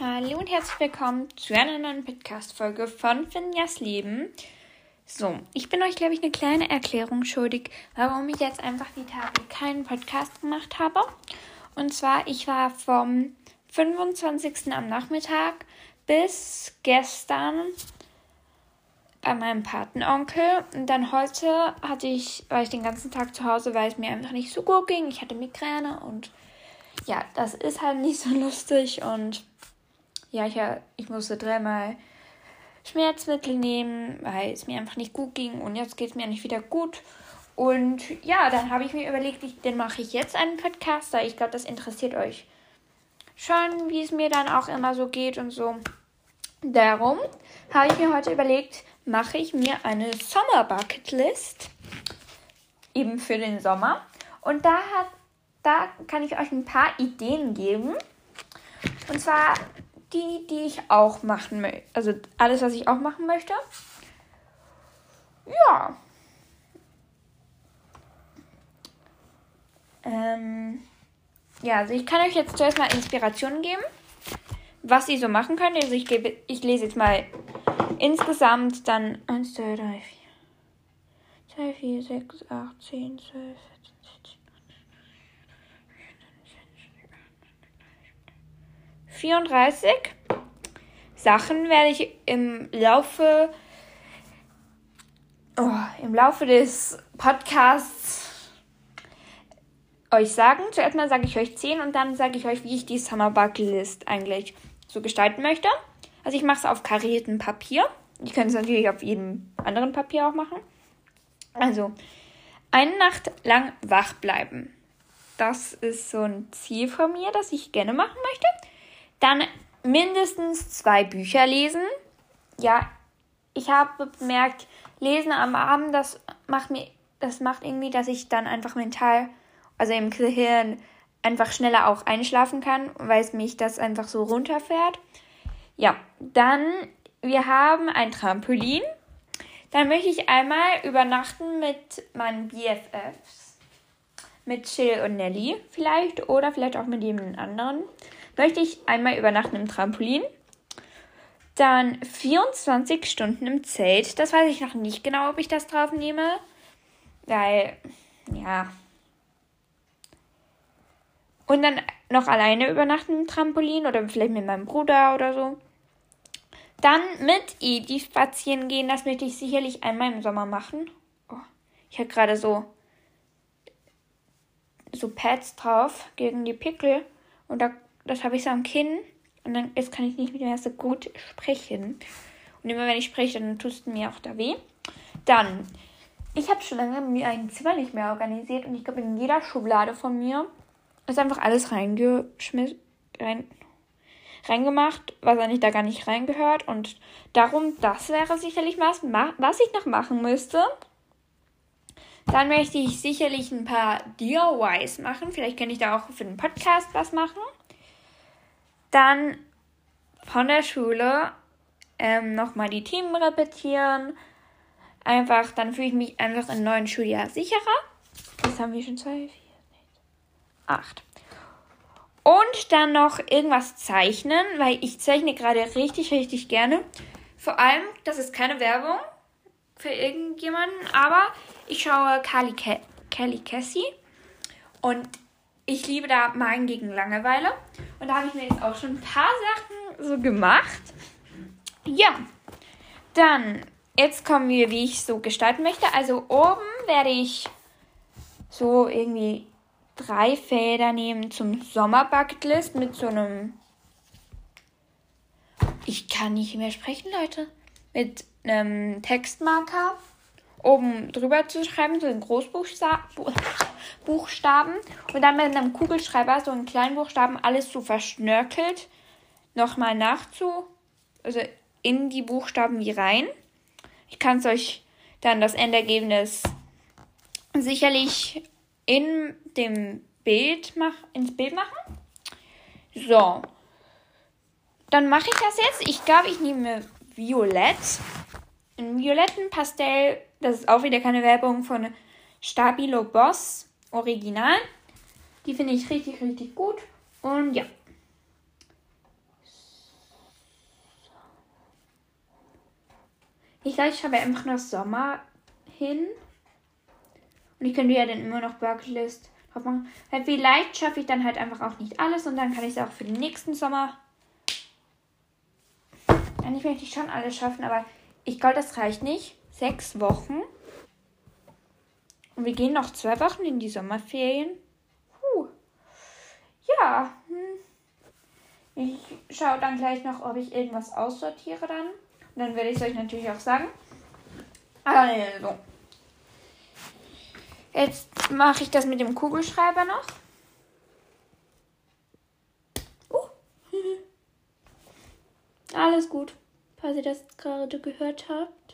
Hallo und herzlich willkommen zu einer neuen Podcast-Folge von Finjas Leben. So, ich bin euch, glaube ich, eine kleine Erklärung schuldig, warum ich jetzt einfach die Tage keinen Podcast gemacht habe. Und zwar, ich war vom 25. am Nachmittag bis gestern bei meinem Patenonkel. Und dann heute hatte ich, war ich den ganzen Tag zu Hause, weil es mir einfach nicht so gut ging. Ich hatte Migräne und ja, das ist halt nicht so lustig und ja, ich, ich musste dreimal Schmerzmittel nehmen, weil es mir einfach nicht gut ging und jetzt geht es mir nicht wieder gut. Und ja, dann habe ich mir überlegt, ich, dann mache ich jetzt einen Podcaster. Ich glaube, das interessiert euch schon, wie es mir dann auch immer so geht und so. Darum habe ich mir heute überlegt, mache ich mir eine Sommer Bucket List eben für den Sommer. Und da hat, da kann ich euch ein paar Ideen geben. Und zwar die, die ich auch machen möchte. Also alles, was ich auch machen möchte. Ja. Ähm, ja, also ich kann euch jetzt zuerst mal Inspirationen geben, was ihr so machen könnt. Also ich, gebe, ich lese jetzt mal insgesamt dann 1, 2, 3, 4, 2, 4, 6, 8, 10, 12, 34 Sachen werde ich im Laufe oh, im Laufe des Podcasts euch sagen. Zuerst mal sage ich euch 10 und dann sage ich euch, wie ich die Summer Bucket List eigentlich so gestalten möchte. Also ich mache es auf kariertem Papier. Ich könnte es natürlich auf jedem anderen Papier auch machen. Also, eine Nacht lang wach bleiben. Das ist so ein Ziel von mir, das ich gerne machen möchte. Dann mindestens zwei Bücher lesen. Ja, ich habe bemerkt, Lesen am Abend, das macht mir, das macht irgendwie, dass ich dann einfach mental, also im Gehirn, einfach schneller auch einschlafen kann, weil es mich das einfach so runterfährt. Ja, dann, wir haben ein Trampolin. Dann möchte ich einmal übernachten mit meinen BFFs. Mit Chill und Nelly vielleicht oder vielleicht auch mit jemand anderen möchte ich einmal übernachten im Trampolin. Dann 24 Stunden im Zelt. Das weiß ich noch nicht genau, ob ich das drauf nehme. Weil, ja. Und dann noch alleine übernachten im Trampolin oder vielleicht mit meinem Bruder oder so. Dann mit Edi spazieren gehen. Das möchte ich sicherlich einmal im Sommer machen. Oh, ich habe gerade so, so Pads drauf gegen die Pickel. Und da das habe ich so am Kinn und dann jetzt kann ich nicht mehr so gut sprechen. Und immer wenn ich spreche, dann tut es mir auch da weh. Dann, ich habe schon lange mir ein Zimmer nicht mehr organisiert und ich glaube, in jeder Schublade von mir ist einfach alles reingeschmissen, rein, reingemacht, was eigentlich da gar nicht reingehört. Und darum, das wäre sicherlich was, was ich noch machen müsste. Dann möchte ich sicherlich ein paar DIYs machen. Vielleicht könnte ich da auch für den Podcast was machen. Dann von der Schule ähm, nochmal die Themen repetieren. Einfach, dann fühle ich mich einfach im neuen Schuljahr sicherer. Das haben wir schon zwei, vier, sechs, acht. Und dann noch irgendwas zeichnen, weil ich zeichne gerade richtig, richtig gerne. Vor allem, das ist keine Werbung für irgendjemanden, aber ich schaue Kelly Cassie und ich liebe da Malen gegen Langeweile. Und da habe ich mir jetzt auch schon ein paar Sachen so gemacht. Ja, dann, jetzt kommen wir, wie ich so gestalten möchte. Also oben werde ich so irgendwie drei Fäder nehmen zum Sommerbucketlist mit so einem. Ich kann nicht mehr sprechen, Leute. Mit einem Textmarker oben drüber zu schreiben, so in Großbuchstaben. Buchstaben und dann mit einem Kugelschreiber so in Kleinbuchstaben alles so verschnörkelt nochmal nachzu, also in die Buchstaben wie rein. Ich kann es euch dann das Endergebnis sicherlich in dem Bild mach, ins Bild machen. So. Dann mache ich das jetzt. Ich glaube, ich nehme Violett. Ein violetten Pastell. Das ist auch wieder keine Werbung von Stabilo Boss. Original. Die finde ich richtig, richtig gut. Und ja. Ich glaube, ich habe einfach noch Sommer hin. Und ich könnte ja dann immer noch Worklist drauf machen. Weil vielleicht schaffe ich dann halt einfach auch nicht alles und dann kann ich es auch für den nächsten Sommer. Eigentlich möchte ich schon alles schaffen, aber ich glaube, das reicht nicht. Sechs Wochen. Und wir gehen noch zwei Wochen in die Sommerferien. Puh. Ja. Hm. Ich schaue dann gleich noch, ob ich irgendwas aussortiere dann. Und dann werde ich es euch natürlich auch sagen. Also. Jetzt mache ich das mit dem Kugelschreiber noch. Uh. Alles gut, falls ihr das gerade gehört habt.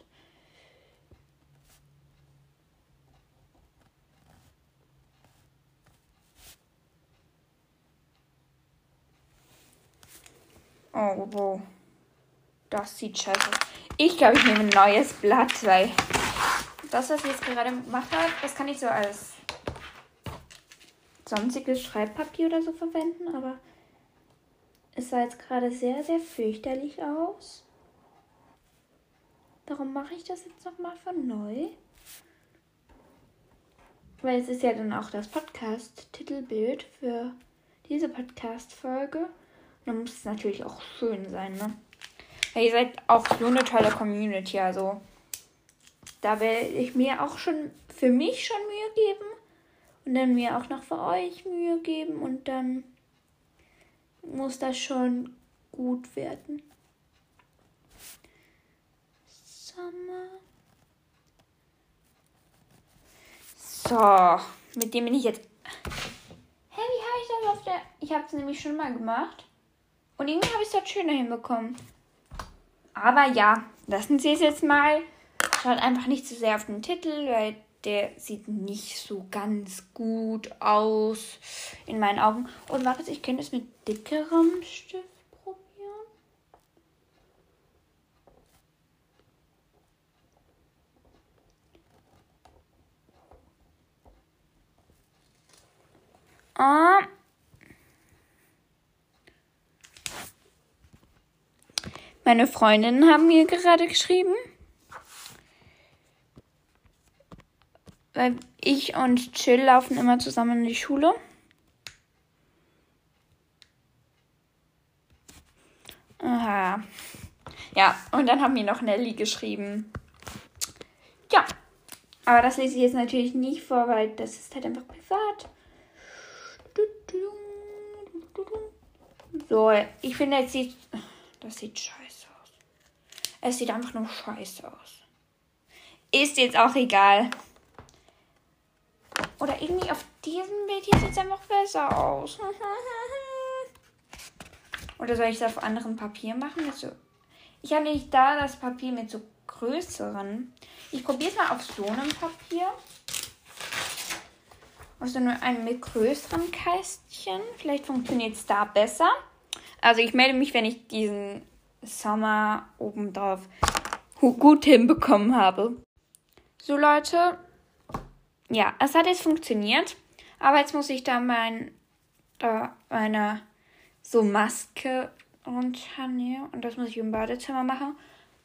Oh, wow. Das sieht scheiße aus. Ich glaube, ich nehme ein neues Blatt, weil das, was ich jetzt gerade gemacht habe, das kann ich so als sonstiges Schreibpapier oder so verwenden, aber es sah jetzt gerade sehr, sehr fürchterlich aus. Warum mache ich das jetzt nochmal von neu? Weil es ist ja dann auch das Podcast-Titelbild für diese Podcast-Folge. Dann muss es natürlich auch schön sein, ne? Weil ihr seid auch so eine tolle Community, also da werde ich mir auch schon für mich schon Mühe geben und dann mir auch noch für euch Mühe geben und dann muss das schon gut werden. Sommer. So, mit dem bin ich jetzt. Hä, wie habe ich das auf der. Ich habe es nämlich schon mal gemacht. Und irgendwie habe ich es dort schöner hinbekommen. Aber ja, lassen Sie es jetzt mal. Schaut einfach nicht zu so sehr auf den Titel, weil der sieht nicht so ganz gut aus in meinen Augen. Und warte, ich könnte es mit dickerem Stift probieren. Ah. Meine Freundinnen haben mir gerade geschrieben. Weil ich und Chill laufen immer zusammen in die Schule. Aha. Ja, und dann haben mir noch Nelly geschrieben. Ja. Aber das lese ich jetzt natürlich nicht vor, weil das ist halt einfach privat. So, ich finde, es sieht. Das sieht scheiße. Es sieht einfach nur scheiße aus. Ist jetzt auch egal. Oder irgendwie auf diesem Bild hier sieht es einfach besser aus. Oder soll ich es auf anderem Papier machen? Also, ich habe nicht da das Papier mit so größeren. Ich probiere es mal auf so einem Papier. Also nur ein mit größeren Kästchen. Vielleicht funktioniert es da besser. Also ich melde mich, wenn ich diesen Sommer obendrauf gut hinbekommen habe. So Leute, ja, es hat jetzt funktioniert. Aber jetzt muss ich da mein, da meine so Maske runternehmen. Und das muss ich im Badezimmer machen.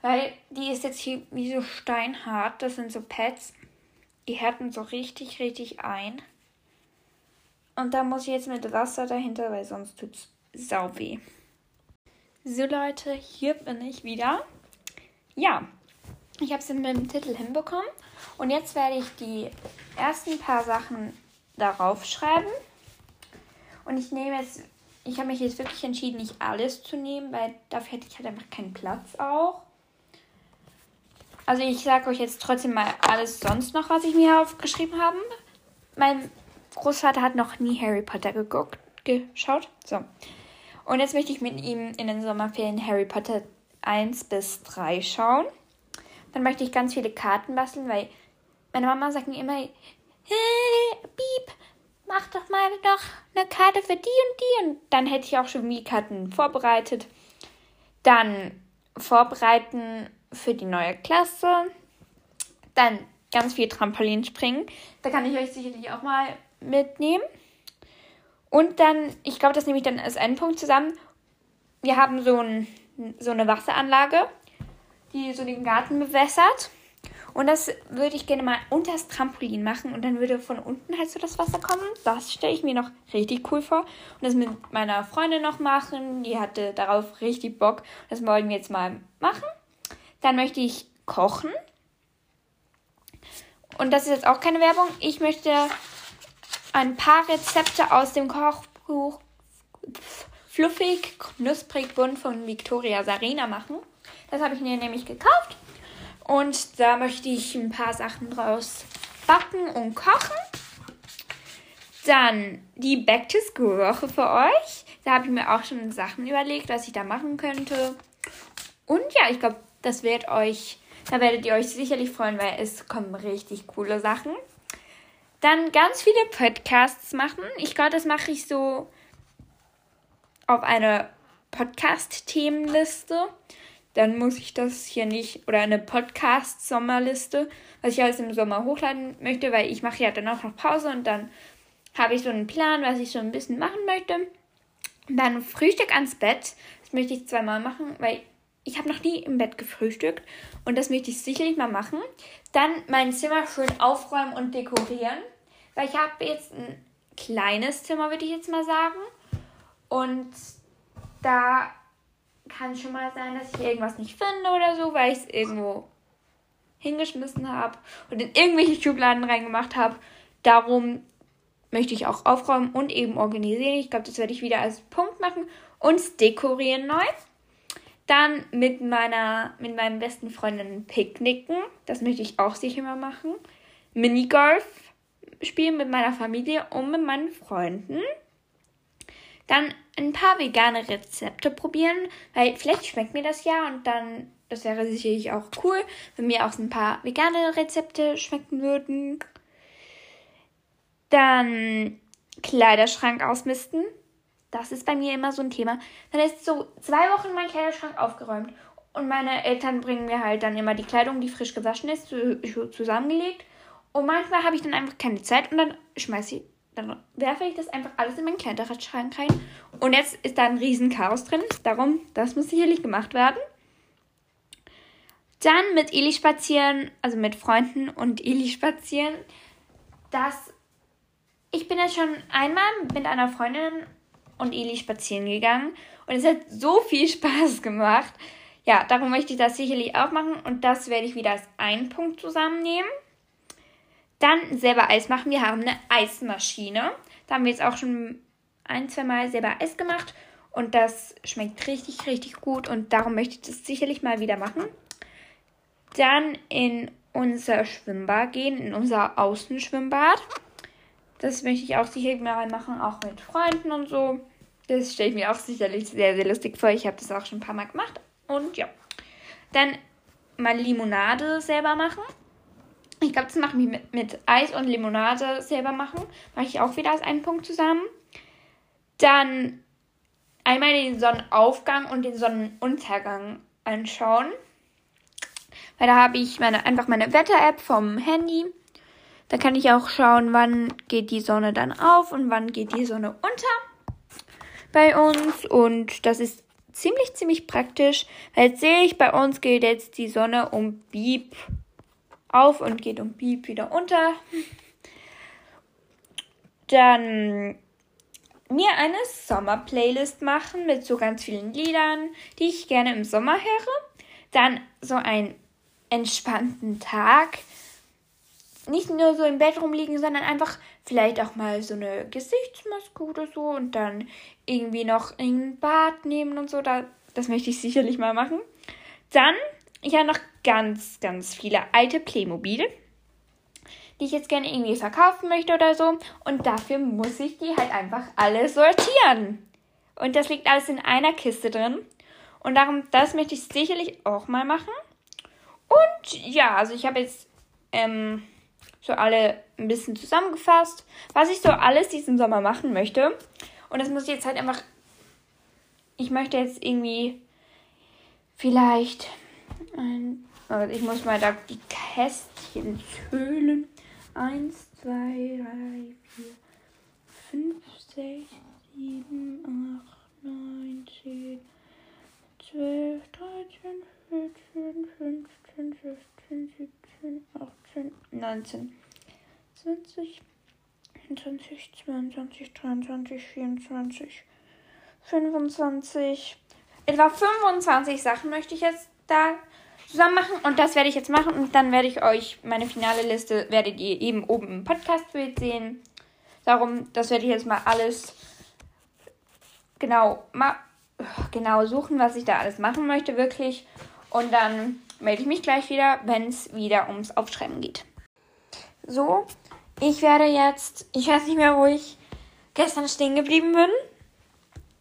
Weil die ist jetzt hier wie so steinhart. Das sind so Pads. Die härten so richtig, richtig ein. Und da muss ich jetzt mit Wasser dahinter, weil sonst tut es sau weh. So Leute, hier bin ich wieder. Ja, ich habe es mit dem Titel hinbekommen. Und jetzt werde ich die ersten paar Sachen darauf schreiben. Und ich nehme jetzt, ich habe mich jetzt wirklich entschieden, nicht alles zu nehmen, weil dafür hätte ich halt einfach keinen Platz auch. Also ich sage euch jetzt trotzdem mal alles sonst noch, was ich mir aufgeschrieben habe. Mein Großvater hat noch nie Harry Potter geguckt, geschaut. So. Und jetzt möchte ich mit ihm in den Sommerferien Harry Potter 1 bis 3 schauen. Dann möchte ich ganz viele Karten basteln, weil meine Mama sagt mir immer, hey, Piep, mach doch mal noch eine Karte für die und die. Und dann hätte ich auch schon wie Karten vorbereitet. Dann vorbereiten für die neue Klasse. Dann ganz viel Trampolinspringen. Da kann ich euch sicherlich auch mal mitnehmen. Und dann, ich glaube, das nehme ich dann als Endpunkt zusammen. Wir haben so, ein, so eine Wasseranlage die so den Garten bewässert. Und das würde ich gerne mal unter das Trampolin machen und dann würde von unten halt so das Wasser kommen. Das stelle ich mir noch richtig cool vor. Und das mit meiner Freundin noch machen. Die hatte darauf richtig Bock. Das wollen wir jetzt mal machen. Dann möchte ich kochen. Und das ist jetzt auch keine Werbung. Ich möchte ein paar Rezepte aus dem Kochbuch Fluffig, knusprig, bunt von Victoria Sarena machen. Das habe ich mir nämlich gekauft. Und da möchte ich ein paar Sachen draus backen und kochen. Dann die Back to School Woche für euch. Da habe ich mir auch schon Sachen überlegt, was ich da machen könnte. Und ja, ich glaube, das wird euch, da werdet ihr euch sicherlich freuen, weil es kommen richtig coole Sachen. Dann ganz viele Podcasts machen. Ich glaube, das mache ich so auf eine Podcast-Themenliste dann muss ich das hier nicht oder eine Podcast-Sommerliste, was ich alles im Sommer hochladen möchte, weil ich mache ja dann auch noch Pause und dann habe ich so einen Plan, was ich so ein bisschen machen möchte. Dann Frühstück ans Bett. Das möchte ich zweimal machen, weil ich habe noch nie im Bett gefrühstückt und das möchte ich sicherlich mal machen. Dann mein Zimmer schön aufräumen und dekorieren, weil ich habe jetzt ein kleines Zimmer, würde ich jetzt mal sagen. Und da kann schon mal sein, dass ich irgendwas nicht finde oder so, weil ich es irgendwo hingeschmissen habe und in irgendwelche Schubladen reingemacht habe. Darum möchte ich auch aufräumen und eben organisieren. Ich glaube, das werde ich wieder als Punkt machen. Und dekorieren neu. Dann mit meiner, mit meinen besten Freundinnen picknicken. Das möchte ich auch sicher mal machen. Minigolf spielen mit meiner Familie und mit meinen Freunden. Dann ein paar vegane Rezepte probieren, weil vielleicht schmeckt mir das ja und dann, das wäre sicherlich auch cool, wenn mir auch ein paar vegane Rezepte schmecken würden. Dann Kleiderschrank ausmisten. Das ist bei mir immer so ein Thema. Dann ist so zwei Wochen mein Kleiderschrank aufgeräumt und meine Eltern bringen mir halt dann immer die Kleidung, die frisch gewaschen ist, zusammengelegt. Und manchmal habe ich dann einfach keine Zeit und dann schmeiße ich dann werfe ich das einfach alles in meinen Kleiderschrank rein. Und jetzt ist da ein riesen Chaos drin. Darum, das muss sicherlich gemacht werden. Dann mit Eli spazieren, also mit Freunden und Eli spazieren. Das. Ich bin jetzt schon einmal mit einer Freundin und Eli spazieren gegangen. Und es hat so viel Spaß gemacht. Ja, darum möchte ich das sicherlich auch machen. Und das werde ich wieder als einen Punkt zusammennehmen. Dann selber Eis machen. Wir haben eine Eismaschine. Da haben wir jetzt auch schon ein, zwei Mal selber Eis gemacht. Und das schmeckt richtig, richtig gut. Und darum möchte ich das sicherlich mal wieder machen. Dann in unser Schwimmbad gehen, in unser Außenschwimmbad. Das möchte ich auch sicherlich mal machen, auch mit Freunden und so. Das stelle ich mir auch sicherlich sehr, sehr lustig vor. Ich habe das auch schon ein paar Mal gemacht. Und ja. Dann mal Limonade selber machen. Ich glaube, das machen wir mit, mit Eis und Limonade selber machen. Mache ich auch wieder als einen Punkt zusammen. Dann einmal den Sonnenaufgang und den Sonnenuntergang anschauen. Weil da habe ich meine, einfach meine Wetter-App vom Handy. Da kann ich auch schauen, wann geht die Sonne dann auf und wann geht die Sonne unter bei uns. Und das ist ziemlich, ziemlich praktisch. Jetzt sehe ich, bei uns geht jetzt die Sonne um Bieb auf und geht um Piep wieder unter. Dann mir eine Sommer-Playlist machen mit so ganz vielen Liedern, die ich gerne im Sommer höre. Dann so einen entspannten Tag. Nicht nur so im Bett rumliegen, sondern einfach vielleicht auch mal so eine Gesichtsmaske oder so und dann irgendwie noch ein Bad nehmen und so. das möchte ich sicherlich mal machen. Dann ich habe noch ganz, ganz viele alte Playmobil, die ich jetzt gerne irgendwie verkaufen möchte oder so. Und dafür muss ich die halt einfach alle sortieren. Und das liegt alles in einer Kiste drin. Und darum, das möchte ich sicherlich auch mal machen. Und ja, also ich habe jetzt ähm, so alle ein bisschen zusammengefasst, was ich so alles diesen Sommer machen möchte. Und das muss ich jetzt halt einfach. Ich möchte jetzt irgendwie vielleicht also ich muss mal da die Kästchen zählen. Eins, zwei, drei, vier, fünf, sechs, sieben, acht, neun, zehn, zwölf, dreizehn, vierzehn, 19, 20, 21, 22, 23, 24, 25. Etwa 25 Sachen möchte ich jetzt da zusammen machen und das werde ich jetzt machen und dann werde ich euch meine finale Liste, werdet ihr eben oben im Podcast-Bild sehen. Darum, das werde ich jetzt mal alles genau, mal, genau suchen, was ich da alles machen möchte, wirklich. Und dann melde ich mich gleich wieder, wenn es wieder ums Aufschreiben geht. So, ich werde jetzt, ich weiß nicht mehr, wo ich gestern stehen geblieben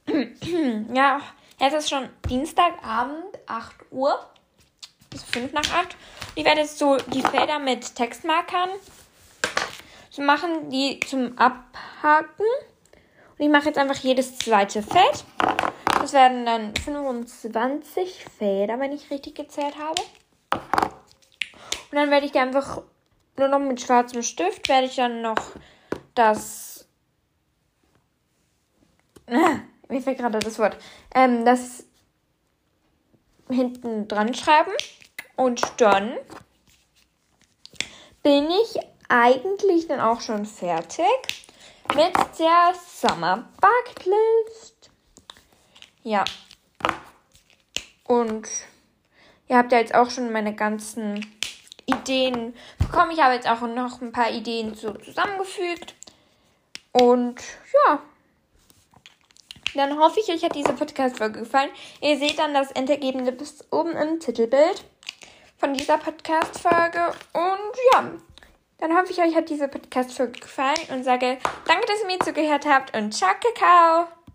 bin. ja, jetzt ist schon Dienstagabend, 8 Uhr. Bis 5 nach 8. Ich werde jetzt so die Felder mit Textmarkern so machen, die zum Abhaken. Und ich mache jetzt einfach jedes zweite Feld. Das werden dann 25 Feder, wenn ich richtig gezählt habe. Und dann werde ich die einfach nur noch mit schwarzem Stift, werde ich dann noch das. Ah, fällt gerade das Wort. Ähm, das hinten dran schreiben. Und dann bin ich eigentlich dann auch schon fertig mit der Summer Bucketlist. Ja. Und ihr habt ja jetzt auch schon meine ganzen Ideen bekommen. Ich habe jetzt auch noch ein paar Ideen so zusammengefügt. Und ja. Dann hoffe ich, euch hat diese Podcast-Folge gefallen. Ihr seht dann das Endergebnis oben im Titelbild von dieser Podcast-Folge. Und ja, dann hoffe ich, euch hat diese Podcast-Folge gefallen und sage danke, dass ihr mir zugehört habt und ciao, Kakao!